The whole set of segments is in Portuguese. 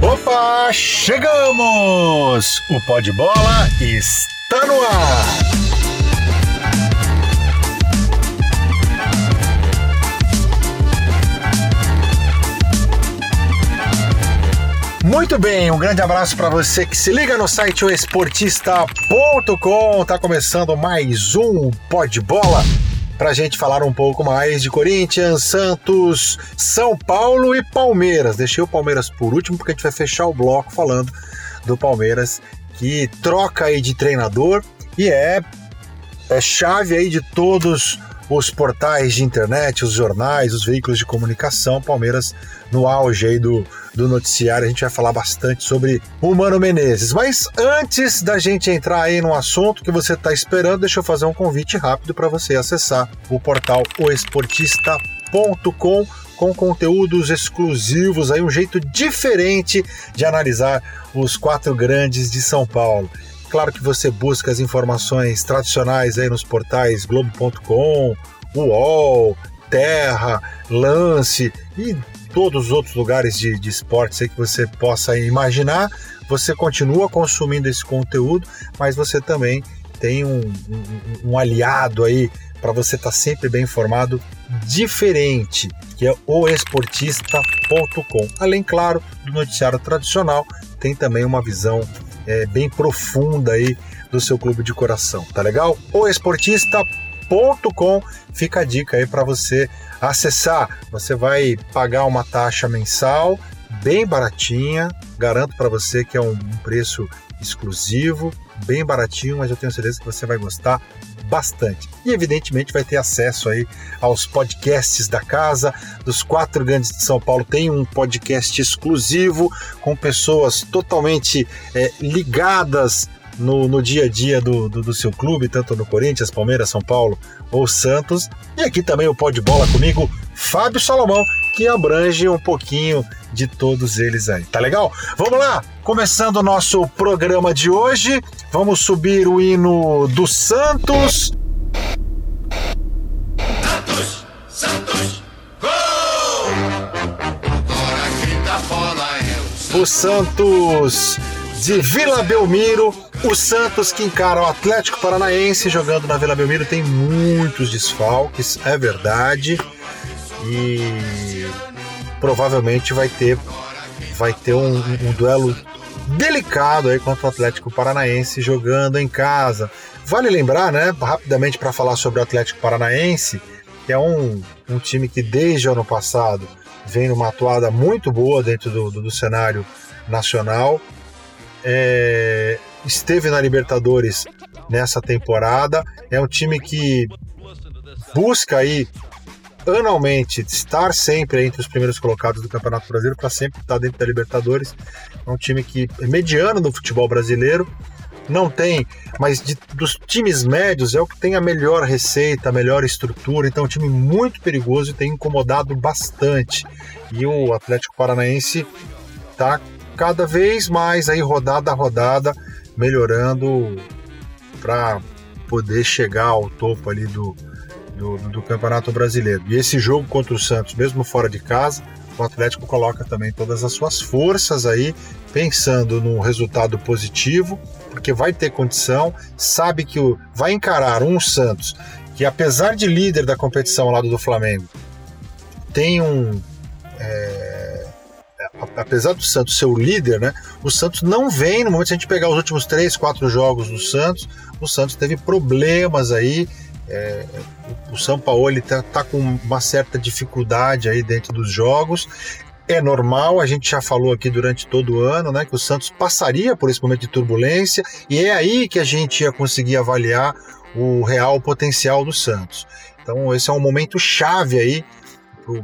Opa, chegamos! O pó de bola está no ar! Muito bem, um grande abraço para você que se liga no site esportista.com. Tá começando mais um pó de bola para a gente falar um pouco mais de Corinthians, Santos, São Paulo e Palmeiras. Deixei o Palmeiras por último porque a gente vai fechar o bloco falando do Palmeiras que troca aí de treinador e é, é chave aí de todos os portais de internet, os jornais, os veículos de comunicação. Palmeiras no auge aí do, do noticiário, a gente vai falar bastante sobre o Mano Menezes. Mas antes da gente entrar aí no assunto que você está esperando, deixa eu fazer um convite rápido para você acessar o portal oesportista.com com conteúdos exclusivos, aí um jeito diferente de analisar os quatro grandes de São Paulo. Claro que você busca as informações tradicionais aí nos portais Globo.com, UOL, Terra, Lance e todos os outros lugares de, de esportes que você possa imaginar. Você continua consumindo esse conteúdo, mas você também tem um, um, um aliado aí para você estar tá sempre bem informado, diferente, que é o esportista.com. Além, claro, do noticiário tradicional, tem também uma visão é, bem profunda aí do seu clube de coração, tá legal? O esportista.com fica a dica aí para você acessar. Você vai pagar uma taxa mensal bem baratinha, garanto para você que é um preço exclusivo, bem baratinho, mas eu tenho certeza que você vai gostar bastante. E evidentemente vai ter acesso aí aos podcasts da casa, dos quatro grandes de São Paulo. Tem um podcast exclusivo com pessoas totalmente é, ligadas no, no dia a dia do, do, do, seu clube, tanto no Corinthians, Palmeiras, São Paulo ou Santos. E aqui também o Pó de Bola comigo, Fábio Salomão, que abrange um pouquinho de todos eles aí. Tá legal? Vamos lá! Começando o nosso programa de hoje, vamos subir o hino do Santos. Santos! Santos! Gol! Agora grita bola é o Santos de Vila Belmiro. O Santos que encara o Atlético Paranaense jogando na Vila Belmiro tem muitos desfalques, é verdade. E provavelmente vai ter vai ter um, um, duelo delicado aí contra o Atlético Paranaense jogando em casa. Vale lembrar, né, rapidamente para falar sobre o Atlético Paranaense, que é um, um time que desde o ano passado vem numa atuada muito boa dentro do, do, do cenário nacional é, esteve na Libertadores nessa temporada. É um time que busca aí anualmente estar sempre entre os primeiros colocados do Campeonato Brasileiro para sempre estar dentro da Libertadores. É um time que é mediano no futebol brasileiro. Não tem, mas de, dos times médios é o que tem a melhor receita, a melhor estrutura. Então, é um time muito perigoso e tem incomodado bastante. E o Atlético Paranaense está cada vez mais aí rodada a rodada melhorando para poder chegar ao topo ali do, do, do, Campeonato Brasileiro. E esse jogo contra o Santos, mesmo fora de casa, o Atlético coloca também todas as suas forças aí, pensando no resultado positivo, porque vai ter condição, sabe que o, vai encarar um Santos que, apesar de líder da competição ao lado do Flamengo, tem um. É, apesar do Santos ser o líder, né? O Santos não vem, no momento se a gente pegar os últimos três, quatro jogos do Santos, o Santos teve problemas aí. É, o São Paulo está tá com uma certa dificuldade aí dentro dos jogos. É normal, a gente já falou aqui durante todo o ano, né, que o Santos passaria por esse momento de turbulência e é aí que a gente ia conseguir avaliar o real potencial do Santos. Então esse é um momento chave aí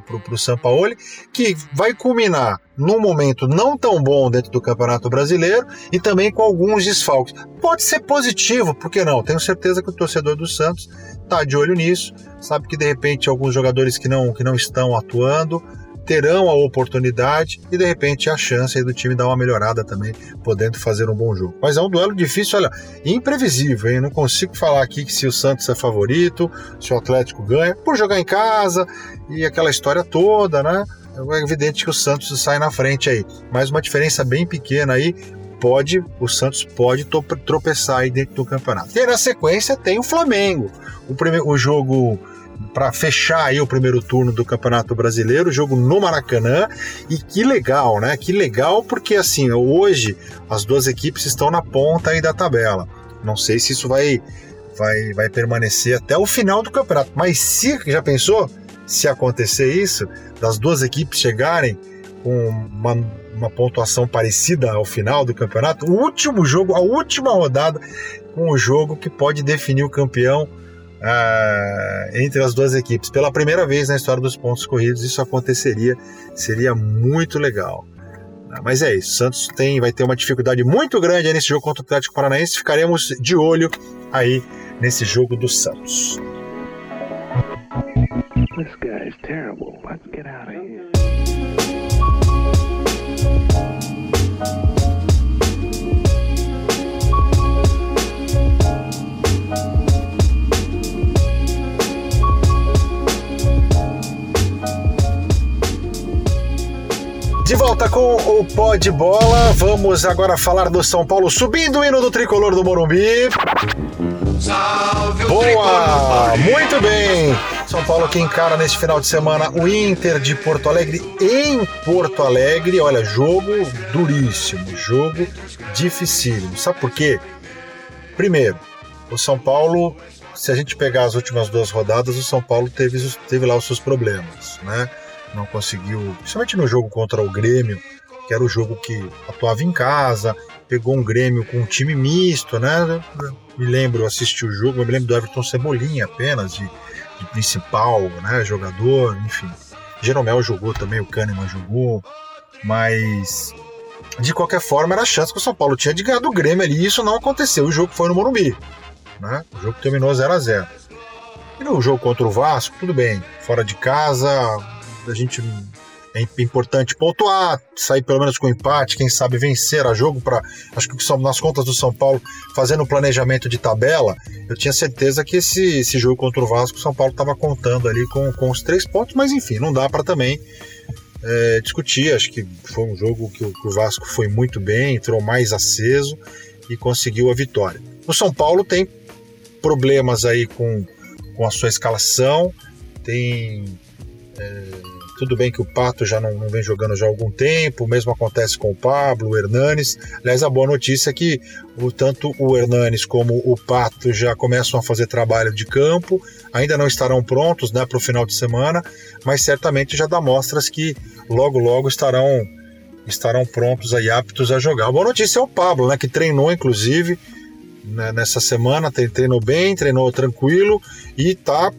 para o Sampaoli, que vai culminar num momento não tão bom dentro do Campeonato Brasileiro e também com alguns desfalques. Pode ser positivo, por que não? Tenho certeza que o torcedor do Santos está de olho nisso, sabe que de repente alguns jogadores que não, que não estão atuando terão a oportunidade e de repente a chance do time dar uma melhorada também, podendo fazer um bom jogo. Mas é um duelo difícil, olha, imprevisível, hein? Não consigo falar aqui que se o Santos é favorito, se o Atlético ganha, por jogar em casa e aquela história toda, né? é evidente que o Santos sai na frente aí. Mas uma diferença bem pequena aí, pode, o Santos pode tropeçar aí dentro do campeonato. E na sequência tem o Flamengo. O, primeiro, o jogo para fechar aí o primeiro turno do Campeonato Brasileiro, jogo no Maracanã. E que legal, né? Que legal porque assim, hoje as duas equipes estão na ponta aí da tabela. Não sei se isso vai vai vai permanecer até o final do campeonato, mas se já pensou se acontecer isso, das duas equipes chegarem com uma, uma pontuação parecida ao final do campeonato, o último jogo, a última rodada com o jogo que pode definir o campeão ah, entre as duas equipes. Pela primeira vez na história dos pontos corridos, isso aconteceria, seria muito legal. Ah, mas é isso, Santos tem, vai ter uma dificuldade muito grande nesse jogo contra o Atlético Paranaense. Ficaremos de olho aí nesse jogo do Santos. This guy is terrible. Let's get out of here. De volta com o pó de bola, vamos agora falar do São Paulo subindo o hino do tricolor do Morumbi. Salve Boa! Muito bem! São Paulo que encara neste final de semana o Inter de Porto Alegre em Porto Alegre. Olha, jogo duríssimo, jogo dificílimo. Sabe por quê? Primeiro, o São Paulo, se a gente pegar as últimas duas rodadas, o São Paulo teve, teve lá os seus problemas, né? Não conseguiu, principalmente no jogo contra o Grêmio, que era o jogo que atuava em casa, pegou um Grêmio com um time misto, né? Me lembro, assisti o jogo, me lembro do Everton Cebolinha apenas, de, de principal né, jogador, enfim. Jeromel jogou também, o Kahneman jogou, mas de qualquer forma era a chance que o São Paulo tinha de ganhar do Grêmio ali, e isso não aconteceu. O jogo foi no Morumbi, né? O jogo terminou 0 a 0 E no jogo contra o Vasco, tudo bem, fora de casa, a gente é importante pontuar, sair pelo menos com empate, quem sabe vencer a jogo para acho que são nas contas do São Paulo, fazendo um planejamento de tabela, eu tinha certeza que esse, esse jogo contra o Vasco, o São Paulo estava contando ali com, com os três pontos, mas enfim, não dá para também é, discutir. Acho que foi um jogo que o, que o Vasco foi muito bem, entrou mais aceso e conseguiu a vitória. O São Paulo tem problemas aí com, com a sua escalação, tem é, tudo bem que o Pato já não, não, vem jogando já há algum tempo, o mesmo acontece com o Pablo, o Hernanes. Aliás, a boa notícia é que o, tanto o Hernanes como o Pato já começam a fazer trabalho de campo, ainda não estarão prontos né, para o final de semana, mas certamente já dá mostras que logo, logo estarão estarão prontos aí, aptos a jogar. A boa notícia é o Pablo, né, que treinou inclusive né, nessa semana, treinou bem, treinou tranquilo e está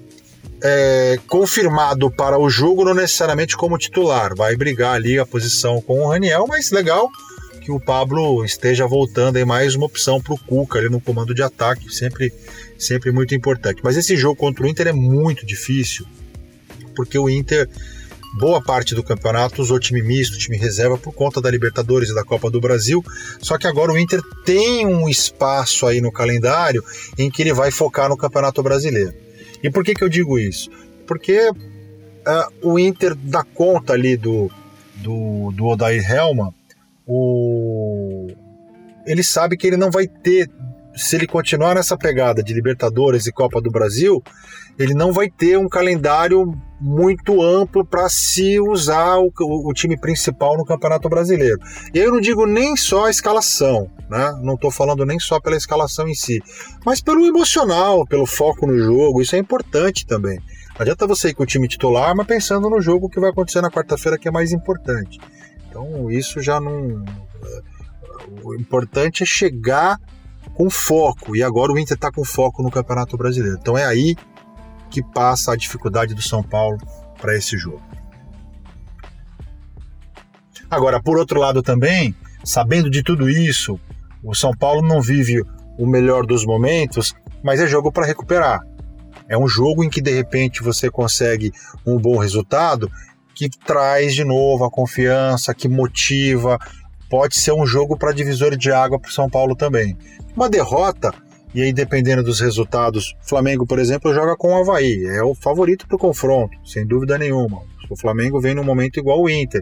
é, confirmado para o jogo, não necessariamente como titular. Vai brigar ali a posição com o Raniel, mas legal que o Pablo esteja voltando aí mais uma opção para o Cuca ali no comando de ataque, sempre, sempre muito importante. Mas esse jogo contra o Inter é muito difícil, porque o Inter, boa parte do campeonato, usou time misto, time reserva por conta da Libertadores e da Copa do Brasil. Só que agora o Inter tem um espaço aí no calendário em que ele vai focar no Campeonato Brasileiro. E por que, que eu digo isso? Porque uh, o Inter dá conta ali do, do, do Odair Helma, o... ele sabe que ele não vai ter, se ele continuar nessa pegada de Libertadores e Copa do Brasil, ele não vai ter um calendário muito amplo para se usar o, o, time principal no Campeonato Brasileiro. E eu não digo nem só a escalação, né? Não estou falando nem só pela escalação em si, mas pelo emocional, pelo foco no jogo. Isso é importante também. Não adianta você ir com o time titular, mas pensando no jogo que vai acontecer na quarta-feira, que é mais importante. Então, isso já não. O importante é chegar com foco. E agora o Inter está com foco no Campeonato Brasileiro. Então, é aí que passa a dificuldade do São Paulo para esse jogo. Agora, por outro lado também, sabendo de tudo isso, o São Paulo não vive o melhor dos momentos, mas é jogo para recuperar. É um jogo em que de repente você consegue um bom resultado que traz de novo a confiança, que motiva. Pode ser um jogo para divisor de água para o São Paulo também. Uma derrota, e aí dependendo dos resultados, Flamengo, por exemplo, joga com o Havaí. É o favorito para o confronto, sem dúvida nenhuma. O Flamengo vem num momento igual o Inter,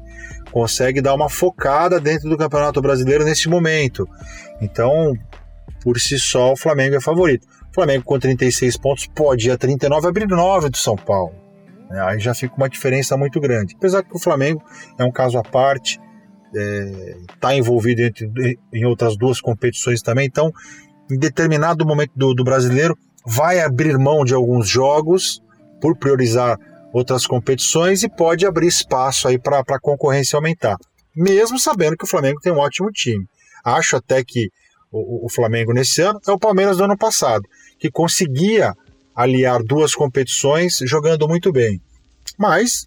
consegue dar uma focada dentro do Campeonato Brasileiro nesse momento. Então, por si só, o Flamengo é favorito. O Flamengo com 36 pontos pode ir a 39 abrir 9 do São Paulo. É, aí já fica uma diferença muito grande. Apesar que o Flamengo é um caso à parte, está é, tá envolvido em outras duas competições também, então em determinado momento do, do brasileiro vai abrir mão de alguns jogos por priorizar outras competições e pode abrir espaço aí para a concorrência aumentar, mesmo sabendo que o Flamengo tem um ótimo time. Acho até que o, o Flamengo nesse ano é o Palmeiras do ano passado, que conseguia aliar duas competições jogando muito bem. Mas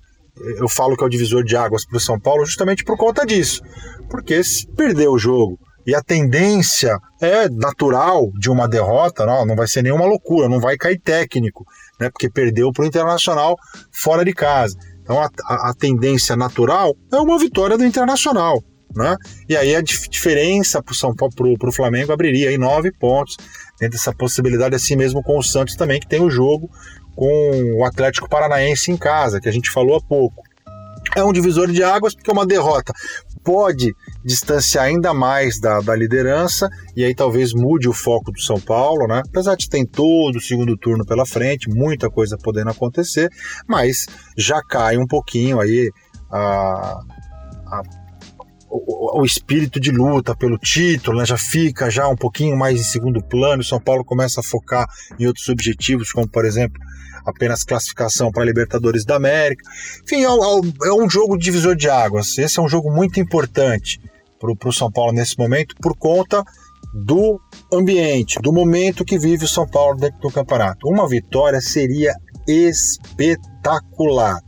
eu falo que é o divisor de águas para o São Paulo justamente por conta disso. Porque se perder o jogo e a tendência é natural de uma derrota, não, não vai ser nenhuma loucura, não vai cair técnico, né? Porque perdeu para o Internacional fora de casa. Então a, a, a, tendência natural é uma vitória do Internacional. Né? E aí a dif diferença para o São Paulo, para o Flamengo abriria aí nove pontos dentro dessa possibilidade, assim mesmo com o Santos também, que tem o jogo com o Atlético Paranaense em casa, que a gente falou há pouco. É um divisor de águas, porque uma derrota pode distanciar ainda mais da, da liderança e aí talvez mude o foco do São Paulo, né? Apesar de ter todo o segundo turno pela frente, muita coisa podendo acontecer, mas já cai um pouquinho aí a, a o, espírito de luta pelo título, né, já fica já um pouquinho mais em segundo plano. O São Paulo começa a focar em outros objetivos, como por exemplo apenas classificação para Libertadores da América. Enfim, é, é, é, um jogo divisor de águas. Esse é um jogo muito importante para o São Paulo nesse momento por conta do ambiente, do momento que vive o São Paulo dentro do campeonato. Uma vitória seria espetacular.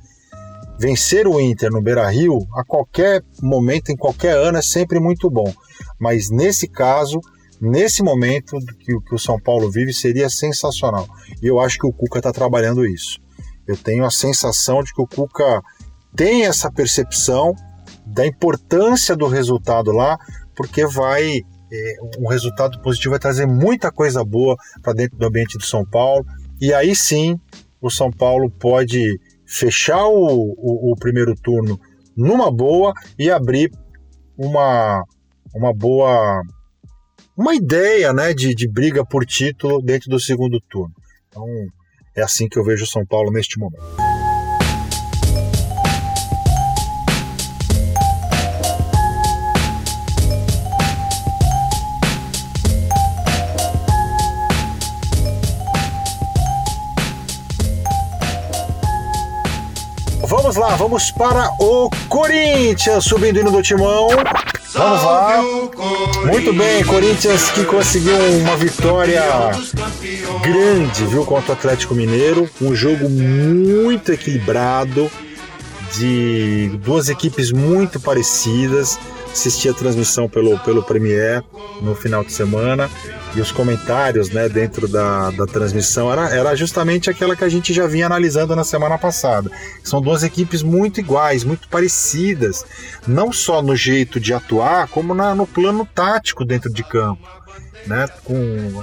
Vencer o Inter no Beira Rio a qualquer momento, em qualquer ano, é sempre muito bom. Mas nesse caso, nesse momento que, que o São Paulo vive, seria sensacional. E eu acho que o Cuca está trabalhando isso. Eu tenho a sensação de que o Cuca tem essa percepção da importância do resultado lá, porque vai é, um resultado positivo vai trazer muita coisa boa para dentro do ambiente do São Paulo. E aí sim o São Paulo pode fechar o, o, o primeiro turno numa boa e abrir uma, uma boa uma ideia né, de, de briga por título dentro do segundo turno. Então é assim que eu vejo o São Paulo neste momento. Lá, vamos para o Corinthians subindo indo do timão. Vamos lá. Muito bem, Corinthians que conseguiu uma vitória grande, viu, contra o Atlético Mineiro. Um jogo muito equilibrado, de duas equipes muito parecidas assisti a transmissão pelo, pelo Premier no final de semana e os comentários né, dentro da, da transmissão era, era justamente aquela que a gente já vinha analisando na semana passada. São duas equipes muito iguais, muito parecidas, não só no jeito de atuar, como na, no plano tático dentro de campo. Né, com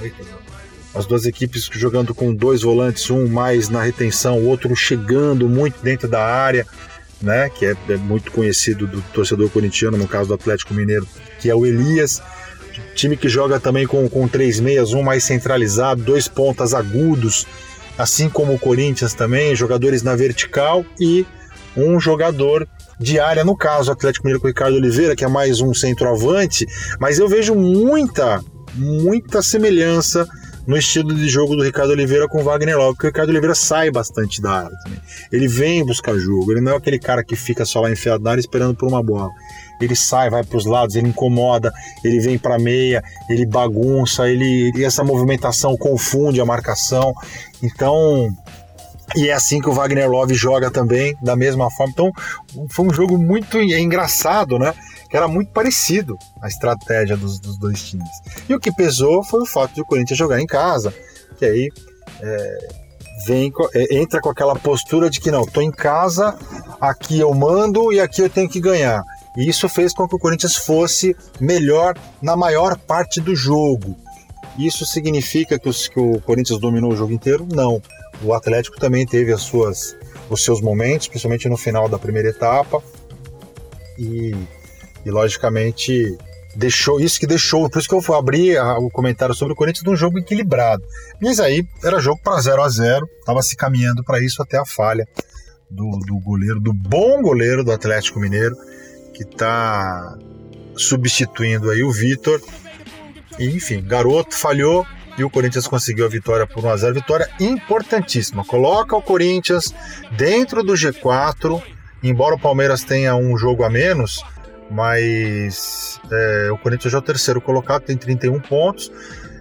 as duas equipes jogando com dois volantes, um mais na retenção, o outro chegando muito dentro da área né, que é, é, muito conhecido do torcedor corintiano, no caso do Atlético Mineiro, que é o Elias. Time que joga também com, com três meias, um mais centralizado, dois pontas agudos, assim como o Corinthians também, jogadores na vertical e um jogador de área, no caso, o Atlético Mineiro com o Ricardo Oliveira, que é mais um centroavante, mas eu vejo muita, muita semelhança no estilo de jogo do Ricardo Oliveira com Wagner Love, porque o Ricardo Oliveira sai bastante da área também. Ele vem buscar jogo, ele não é aquele cara que fica só lá enfiado na área esperando por uma bola. Ele sai, vai para os lados, ele incomoda, ele vem para meia, ele bagunça, ele e essa movimentação confunde a marcação. Então, e é assim que o Wagner Love joga também, da mesma forma. Então, foi um jogo muito engraçado, né? Que era muito parecido a estratégia dos, dos dois times. E o que pesou foi o fato de o Corinthians jogar em casa, que aí é, vem, é, entra com aquela postura de que não, estou em casa, aqui eu mando e aqui eu tenho que ganhar. E isso fez com que o Corinthians fosse melhor na maior parte do jogo. Isso significa que, os, que o Corinthians dominou o jogo inteiro? Não. O Atlético também teve as suas os seus momentos, principalmente no final da primeira etapa. E, e logicamente deixou isso que deixou, por isso que eu abri o comentário sobre o Corinthians de um jogo equilibrado. Mas aí era jogo para 0 a 0 estava se caminhando para isso até a falha do, do goleiro, do bom goleiro do Atlético Mineiro, que está substituindo aí o Vitor. E, enfim, garoto falhou e o Corinthians conseguiu a vitória por 1 a 0 Vitória importantíssima. Coloca o Corinthians dentro do G4, embora o Palmeiras tenha um jogo a menos mas é, o Corinthians já é o terceiro colocado, tem 31 pontos.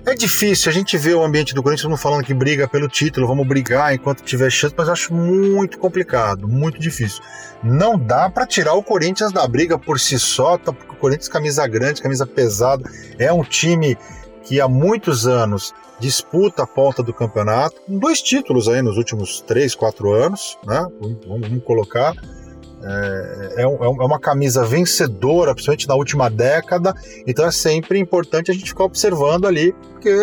É difícil, a gente vê o ambiente do Corinthians não falando que briga pelo título, vamos brigar enquanto tiver chance, mas acho muito complicado, muito difícil. Não dá para tirar o Corinthians da briga por si só, tá, porque o Corinthians camisa grande, camisa pesada, é um time que há muitos anos disputa a ponta do campeonato, com dois títulos aí nos últimos três, quatro anos, né? Vamos, vamos colocar. É, é, é, é, uma camisa vencedora, principalmente na última década, então é sempre importante a gente ficar observando ali, porque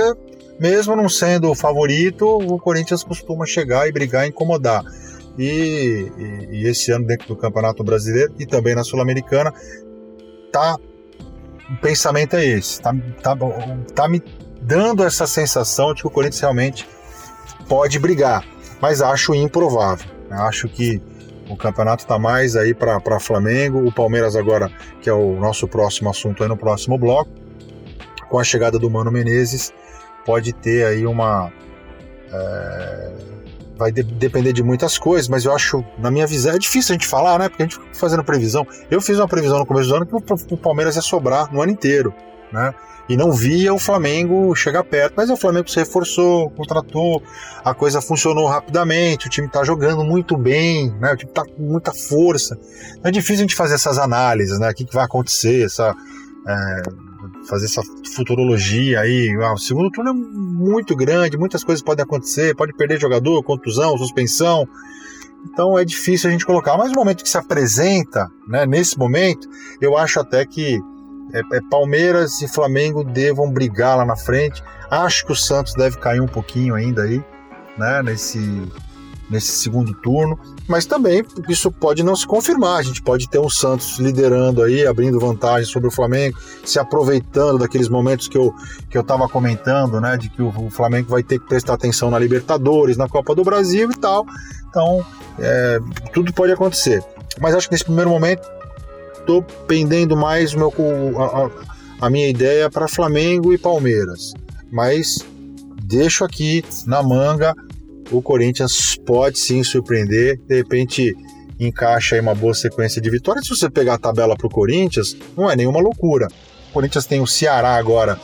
mesmo não sendo o favorito, o Corinthians costuma chegar e brigar e incomodar. E, e, e esse ano, dentro do Campeonato Brasileiro e também na Sul-Americana, tá, o pensamento é esse, tá, tá, tá me dando essa sensação de que o Corinthians realmente pode brigar, mas acho improvável. Acho que o campeonato está mais aí para Flamengo. O Palmeiras agora, que é o nosso próximo assunto aí no próximo bloco, com a chegada do Mano Menezes, pode ter aí uma. É, vai de, depender de muitas coisas, mas eu acho, na minha visão, é difícil a gente falar, né? Porque a gente fica fazendo previsão. Eu fiz uma previsão no começo do ano que o, o Palmeiras ia sobrar no ano inteiro, né? E não via o Flamengo chegar perto. Mas o Flamengo se reforçou, contratou, a coisa funcionou rapidamente, o time está jogando muito bem, né? o time está com muita força. É difícil a gente fazer essas análises, né? O que, que vai acontecer, essa, é, fazer essa futurologia aí. Ah, o segundo turno é muito grande, muitas coisas podem acontecer, pode perder jogador, contusão, suspensão. Então é difícil a gente colocar, mas no momento que se apresenta, né, nesse momento, eu acho até que é, é, Palmeiras e Flamengo devam brigar lá na frente. Acho que o Santos deve cair um pouquinho ainda aí, né, nesse, nesse segundo turno. Mas também isso pode não se confirmar. A gente pode ter um Santos liderando aí, abrindo vantagem sobre o Flamengo, se aproveitando daqueles momentos que eu que eu estava comentando, né, de que o, Flamengo vai ter que prestar atenção na Libertadores, na Copa do Brasil e tal. Então, é, tudo pode acontecer. Mas acho que nesse primeiro momento estou pendendo mais meu, a, a minha ideia para Flamengo e Palmeiras. Mas deixo aqui na manga. O Corinthians pode sim surpreender. De repente encaixa aí uma boa sequência de vitórias. Se você pegar a tabela para o Corinthians, não é nenhuma loucura. O Corinthians tem o Ceará agora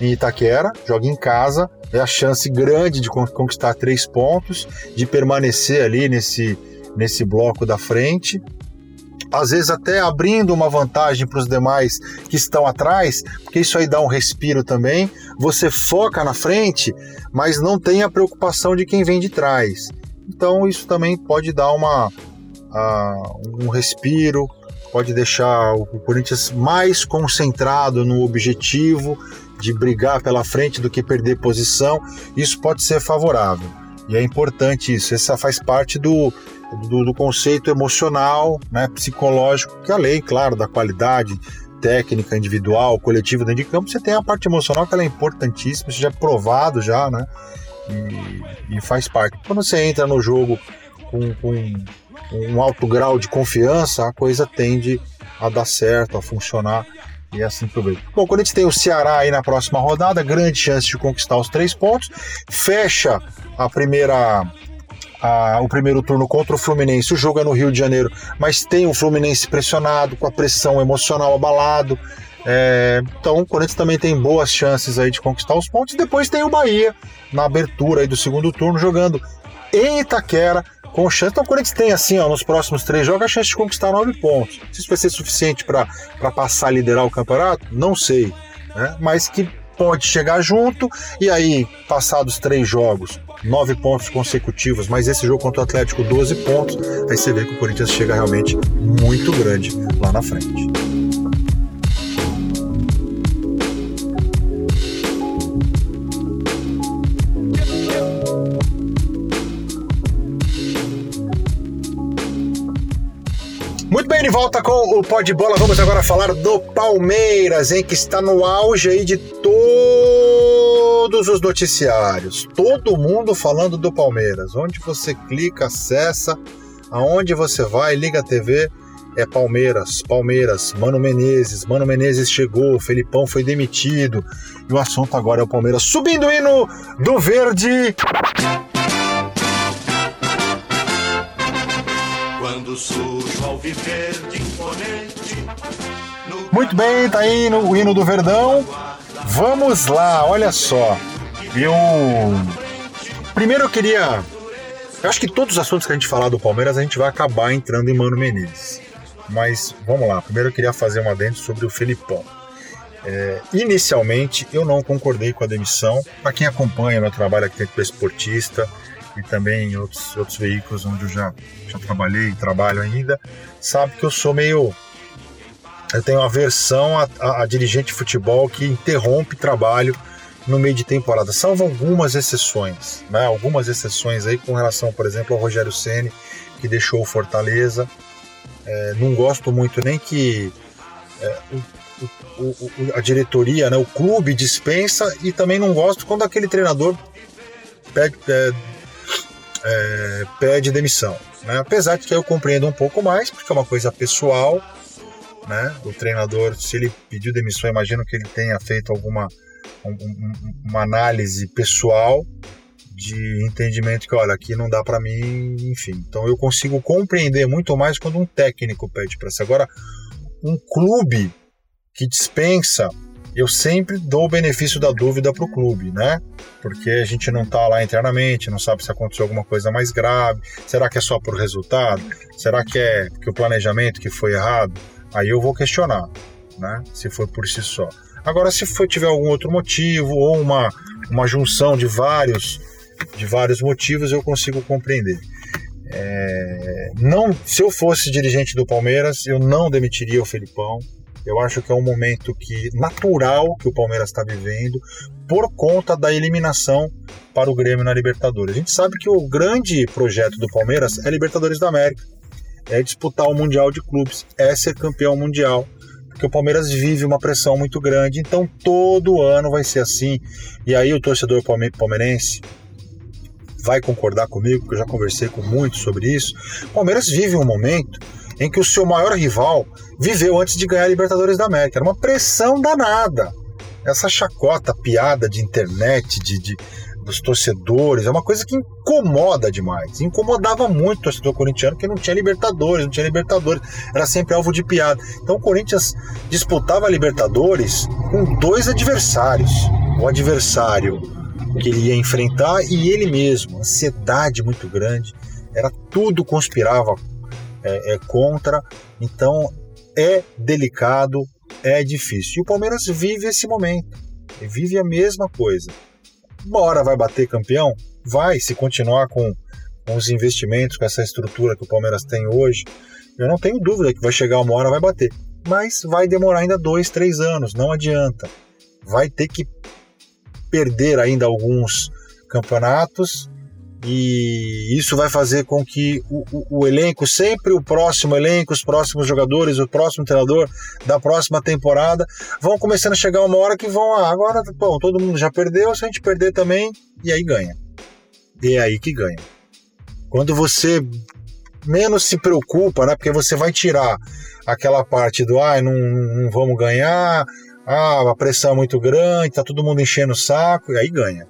em Itaquera, joga em casa, é a chance grande de conquistar três pontos, de permanecer ali nesse, nesse bloco da frente às vezes até abrindo uma vantagem para os demais que estão atrás, porque isso aí dá um respiro também. Você foca na frente, mas não tem a preocupação de quem vem de trás. Então isso também pode dar uma uh, um respiro, pode deixar o Corinthians mais concentrado no objetivo de brigar pela frente do que perder posição. Isso pode ser favorável. E é importante isso. Essa faz parte do, do, do conceito emocional, né, psicológico, que além, claro, da qualidade técnica, individual, coletiva dentro de campo, você tem a parte emocional que ela é importantíssima, isso já é provado já, né? E, e faz parte. Quando você entra no jogo com, com um alto grau de confiança, a coisa tende a dar certo, a funcionar e assim eu vejo. Bom, quando a gente tem o Ceará aí na próxima rodada, grande chance de conquistar os três pontos, fecha a primeira a, o primeiro turno contra o Fluminense. O jogo é no Rio de Janeiro, mas tem o Fluminense pressionado, com a pressão emocional abalado. É, então o Corinthians também tem boas chances aí de conquistar os pontos. Depois tem o Bahia na abertura aí do segundo turno, jogando em Itaquera, com chance. Então o Corinthians tem assim, ó, nos próximos três jogos, a chance de conquistar nove pontos. Se isso vai ser suficiente para passar a liderar o campeonato, não sei. Né? Mas que pode chegar junto e aí, passados três jogos, nove pontos consecutivos, mas esse jogo contra o Atlético, 12 pontos, aí você vê que o Corinthians chega realmente muito grande lá na frente. volta com o Pó de Bola. Vamos agora falar do Palmeiras, hein, que está no auge aí de todos os noticiários. Todo mundo falando do Palmeiras. Onde você clica, acessa, aonde você vai, liga a TV, é Palmeiras, Palmeiras, Mano Menezes, Mano Menezes chegou, Felipão foi demitido. E o assunto agora é o Palmeiras subindo o hino do verde. Quando surge ao viver de imponente. Muito bem, tá aí no, o hino do Verdão. Vamos lá, olha só. Eu. Primeiro eu queria. Eu acho que todos os assuntos que a gente falar do Palmeiras a gente vai acabar entrando em Mano Menezes. Mas vamos lá, primeiro eu queria fazer uma dentro sobre o Felipão. É, inicialmente eu não concordei com a demissão. Para quem acompanha meu trabalho aqui dentro do Esportista, e também em outros, outros veículos onde eu já, já trabalhei e trabalho ainda, sabe que eu sou meio. Eu tenho aversão a, a, a dirigente de futebol que interrompe trabalho no meio de temporada, salvo algumas exceções, né? Algumas exceções aí com relação, por exemplo, ao Rogério Ceni que deixou o Fortaleza. É, não gosto muito nem que é, o, o, a diretoria, né, o clube dispensa e também não gosto quando aquele treinador pede, é, é, pede demissão. Né? Apesar de que eu compreendo um pouco mais, porque é uma coisa pessoal. Né? O treinador, se ele pediu demissão, imagino que ele tenha feito alguma um, uma análise pessoal de entendimento que, olha, aqui não dá para mim, enfim. Então eu consigo compreender muito mais quando um técnico pede para ser. Agora, um clube que dispensa eu sempre dou o benefício da dúvida para o clube, né? Porque a gente não está lá internamente, não sabe se aconteceu alguma coisa mais grave. Será que é só por resultado? Será que é que o planejamento que foi errado? Aí eu vou questionar, né? Se foi por si só. Agora, se for, tiver algum outro motivo ou uma, uma junção de vários de vários motivos, eu consigo compreender. É, não, se eu fosse dirigente do Palmeiras, eu não demitiria o Felipão. Eu acho que é um momento que natural que o Palmeiras está vivendo por conta da eliminação para o Grêmio na Libertadores. A gente sabe que o grande projeto do Palmeiras é Libertadores da América, é disputar o Mundial de Clubes, é ser campeão mundial, porque o Palmeiras vive uma pressão muito grande, então todo ano vai ser assim. E aí o torcedor palmeirense vai concordar comigo, porque eu já conversei com muitos sobre isso. O Palmeiras vive um momento em que o seu maior rival viveu antes de ganhar a Libertadores da América. Era uma pressão danada. Essa chacota, piada de internet, de, de dos torcedores, é uma coisa que incomoda demais. Incomodava muito o torcedor corintiano que não tinha Libertadores, não tinha Libertadores, era sempre alvo de piada. Então o Corinthians disputava a Libertadores com dois adversários. O adversário que ele ia enfrentar e ele mesmo, ansiedade muito grande, era tudo conspirava é, é contra. Então é delicado, é difícil. E o Palmeiras vive esse momento, vive a mesma coisa. Uma hora vai bater campeão? Vai, se continuar com, com os investimentos, com essa estrutura que o Palmeiras tem hoje. Eu não tenho dúvida que vai chegar uma hora vai bater. Mas vai demorar ainda dois, três anos, não adianta. Vai ter que perder ainda alguns campeonatos e isso vai fazer com que o, o, o, elenco, sempre o próximo elenco, os próximos jogadores, o próximo treinador da próxima temporada, vão começando a chegar uma hora que vão, ah, agora, bom, todo mundo já perdeu, se a gente perder também, e aí ganha. E é aí que ganha. Quando você menos se preocupa, né, porque você vai tirar aquela parte do, ah, não, não vamos ganhar, ah, a pressão é muito grande, tá todo mundo enchendo o saco, e aí ganha.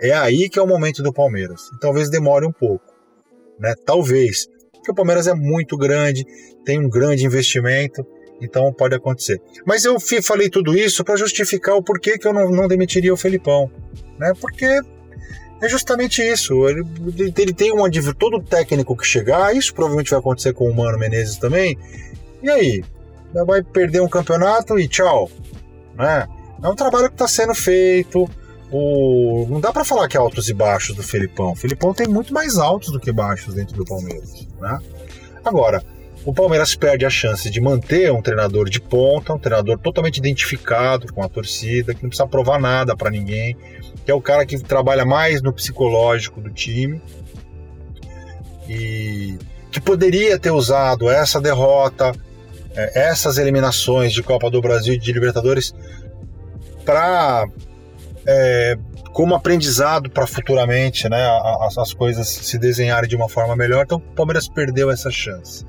É aí que é o momento do Palmeiras. E talvez demore um pouco, né? Talvez, porque o Palmeiras é muito grande, tem um grande investimento, então pode acontecer. Mas eu falei tudo isso para justificar o porquê que eu não, não demitiria o Felipão, né? Porque é justamente isso. Ele, ele tem uma todo técnico que chegar, isso provavelmente vai acontecer com o Mano Menezes também. E aí, vai perder um campeonato e tchau, né? É um trabalho que está sendo feito o, não dá para falar que é altos e baixos do Felipão. O Felipão tem muito mais altos do que baixos dentro do Palmeiras. Né? Agora, o Palmeiras perde a chance de manter um treinador de ponta, um treinador totalmente identificado com a torcida, que não precisa provar nada para ninguém, que é o cara que trabalha mais no psicológico do time e que poderia ter usado essa derrota é, essas eliminações de Copa do Brasil e de Libertadores para é, como aprendizado para futuramente, né, as, as, coisas se desenharem de uma forma melhor. Então o Palmeiras perdeu essa chance.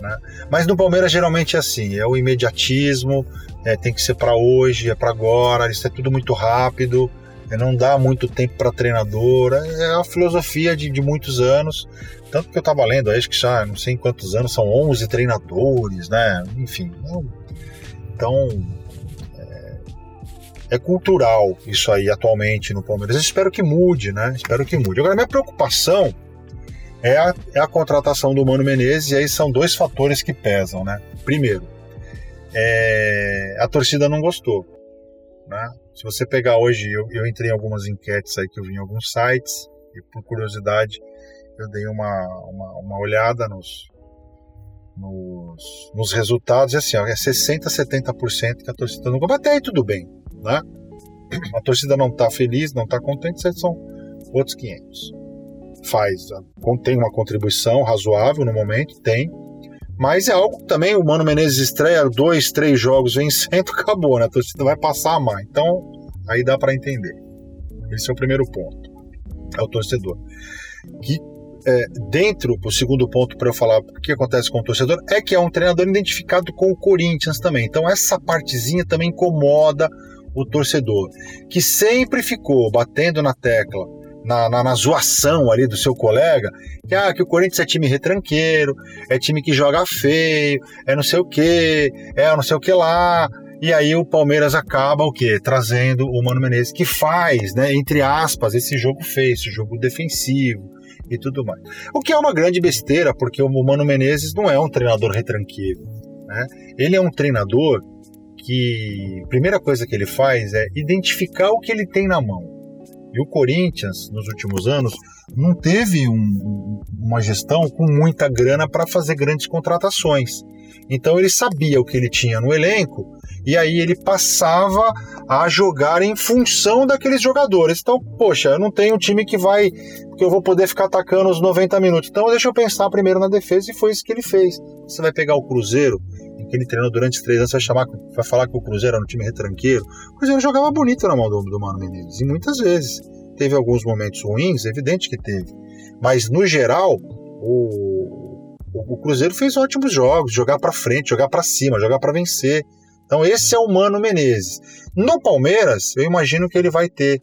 Né? Mas no Palmeiras geralmente é assim, é o imediatismo, é, tem que ser para hoje, é para agora, isso é tudo muito rápido, é, não dá muito tempo para treinador, é, é a filosofia de, de muitos anos. Tanto que eu estava lendo, acho que já não sei quantos anos, são 11 treinadores, né? Enfim. Então, é cultural isso aí atualmente no Palmeiras. Espero que mude, né? Espero que mude. Agora, minha preocupação é a, é a contratação do Mano Menezes, e aí são dois fatores que pesam, né? Primeiro, é, a torcida não gostou. Né? Se você pegar hoje, eu, eu entrei em algumas enquetes aí que eu vi em alguns sites, e por curiosidade, eu dei uma, uma, uma olhada nos, nos, nos, resultados, e assim, ó, é 60%, 70% que a torcida não gosta. Até aí tudo bem né? A torcida não está feliz, não está contente, são outros 500. Faz, tem uma contribuição razoável no momento, tem, mas é algo também o Mano Menezes estreia dois, três jogos vencendo, acabou, né? A torcida vai passar a mais. Então, aí dá para entender. Esse é o primeiro ponto. É o torcedor. Que é, dentro, o segundo ponto para eu falar o que acontece com o torcedor, é que é um treinador identificado com o Corinthians também. Então, essa partezinha também incomoda o torcedor, que sempre ficou batendo na tecla, na, na, na, zoação ali do seu colega, que, ah, que o Corinthians é time retranqueiro, é time que joga feio, é não sei o que, é não sei o que lá. E aí o Palmeiras acaba o quê? Trazendo o Mano Menezes, que faz, né, entre aspas, esse jogo feio, esse jogo defensivo e tudo mais. O que é uma grande besteira, porque o Mano Menezes não é um treinador retranqueiro. Né? Ele é um treinador que a primeira coisa que ele faz é identificar o que ele tem na mão. E o Corinthians, nos últimos anos, não teve um, uma gestão com muita grana para fazer grandes contratações. Então ele sabia o que ele tinha no elenco e aí ele passava a jogar em função daqueles jogadores. Então, poxa, eu não tenho um time que vai que eu vou poder ficar atacando os 90 minutos. Então, deixa eu pensar primeiro na defesa e foi isso que ele fez. Você vai pegar o Cruzeiro, que ele treinou durante três anos, vai, chamar, vai falar que o Cruzeiro era um time retranqueiro. O Cruzeiro jogava bonito na mão do, do Mano Menezes, e muitas vezes. Teve alguns momentos ruins, evidente que teve. Mas, no geral, o, o, o Cruzeiro fez ótimos jogos, jogar para frente, jogar para cima, jogar para vencer. Então, esse é o Mano Menezes. No Palmeiras, eu imagino que ele vai ter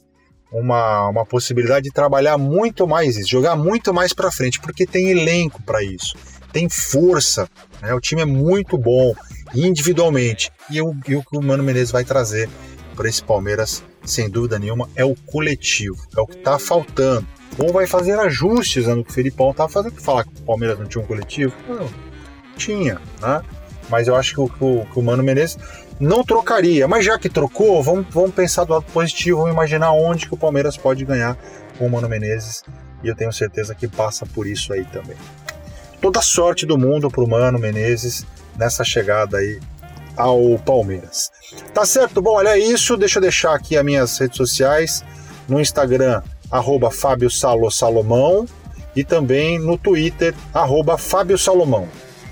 uma, uma possibilidade de trabalhar muito mais isso, jogar muito mais para frente, porque tem elenco para isso tem força, né? o time é muito bom individualmente. E, o, e o que o Mano Menezes vai trazer para esse Palmeiras, sem dúvida nenhuma, é o coletivo, é o que está faltando. Ou vai fazer ajustes no que o Felipão estava fazendo, falar que o Palmeiras não tinha um coletivo. Não, tinha, né? Mas eu acho que o, que o, que o Mano Menezes não trocaria. Mas já que trocou, vamos, vamos pensar do lado positivo, vamos imaginar onde que o Palmeiras pode ganhar com o Mano Menezes. E eu tenho certeza que passa por isso aí também toda sorte do mundo para o Mano Menezes nessa chegada aí ao Palmeiras. Tá certo? Bom, olha isso. Deixa eu deixar aqui as minhas redes sociais. No Instagram, arroba Fábio Salo Salomão. E também no Twitter, arroba Fábio Salomão.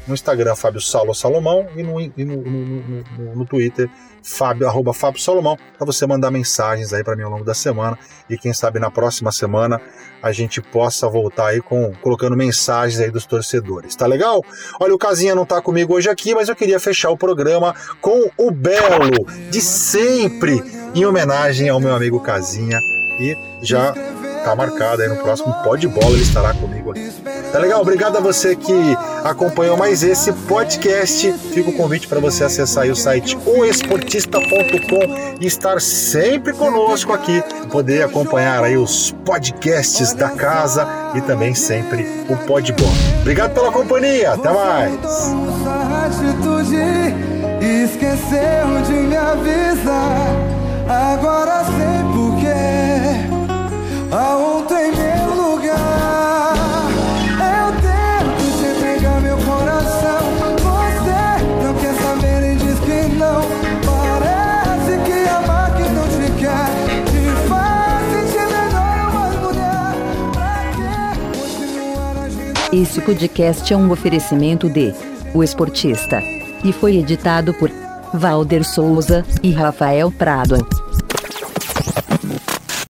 No Instagram, Fábio Salo Salomão. E no, e no, no, no, no Twitter, Fábio, arroba Fábio Salomão, para você mandar mensagens aí para mim ao longo da semana e quem sabe na próxima semana a gente possa voltar aí com colocando mensagens aí dos torcedores. Tá legal? Olha, o Casinha não tá comigo hoje aqui, mas eu queria fechar o programa com o Belo de sempre, em homenagem ao meu amigo Casinha e já tá marcado aí no próximo Pode Bola, ele estará comigo aqui. Tá legal? Obrigado a você que acompanhou mais esse podcast. Fica o convite para você acessar o site oesportista.com e estar sempre conosco aqui, poder acompanhar aí os podcasts da casa e também sempre o Pode Bola. Obrigado pela companhia, até mais. Esqueceu de me avisar, agora. Em meu lugar. Eu tento te entregar meu coração. Você não quer saber diz que não. Parece que te faz sentir melhor mulher. Pra que continuar Esse podcast é um oferecimento de O Esportista. E foi editado por Valder Souza e Rafael Prado.